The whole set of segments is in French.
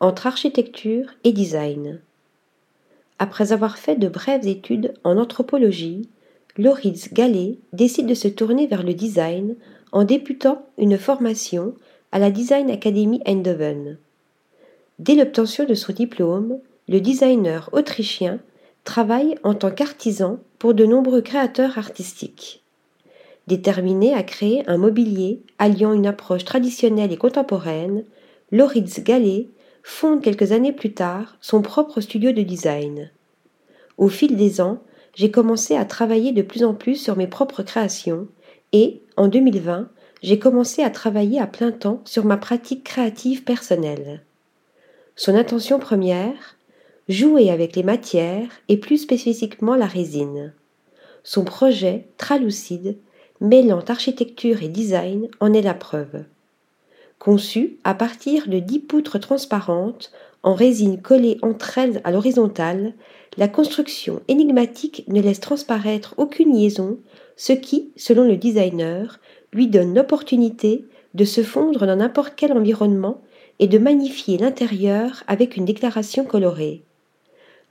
Entre architecture et design. Après avoir fait de brèves études en anthropologie, Loritz Gallet décide de se tourner vers le design en débutant une formation à la Design Academy Eindhoven. Dès l'obtention de son diplôme, le designer autrichien travaille en tant qu'artisan pour de nombreux créateurs artistiques. Déterminé à créer un mobilier alliant une approche traditionnelle et contemporaine, Loritz Gallet fonde quelques années plus tard son propre studio de design. Au fil des ans, j'ai commencé à travailler de plus en plus sur mes propres créations et, en 2020, j'ai commencé à travailler à plein temps sur ma pratique créative personnelle. Son intention première Jouer avec les matières et plus spécifiquement la résine. Son projet, Tralucide, mêlant architecture et design, en est la preuve. Conçu à partir de dix poutres transparentes en résine collée entre elles à l'horizontale, la construction énigmatique ne laisse transparaître aucune liaison, ce qui, selon le designer, lui donne l'opportunité de se fondre dans n'importe quel environnement et de magnifier l'intérieur avec une déclaration colorée.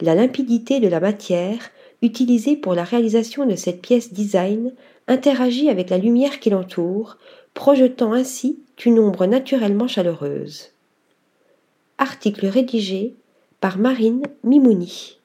La limpidité de la matière, utilisée pour la réalisation de cette pièce design, interagit avec la lumière qui l'entoure, projetant ainsi une ombre naturellement chaleureuse. Article rédigé par Marine Mimouni.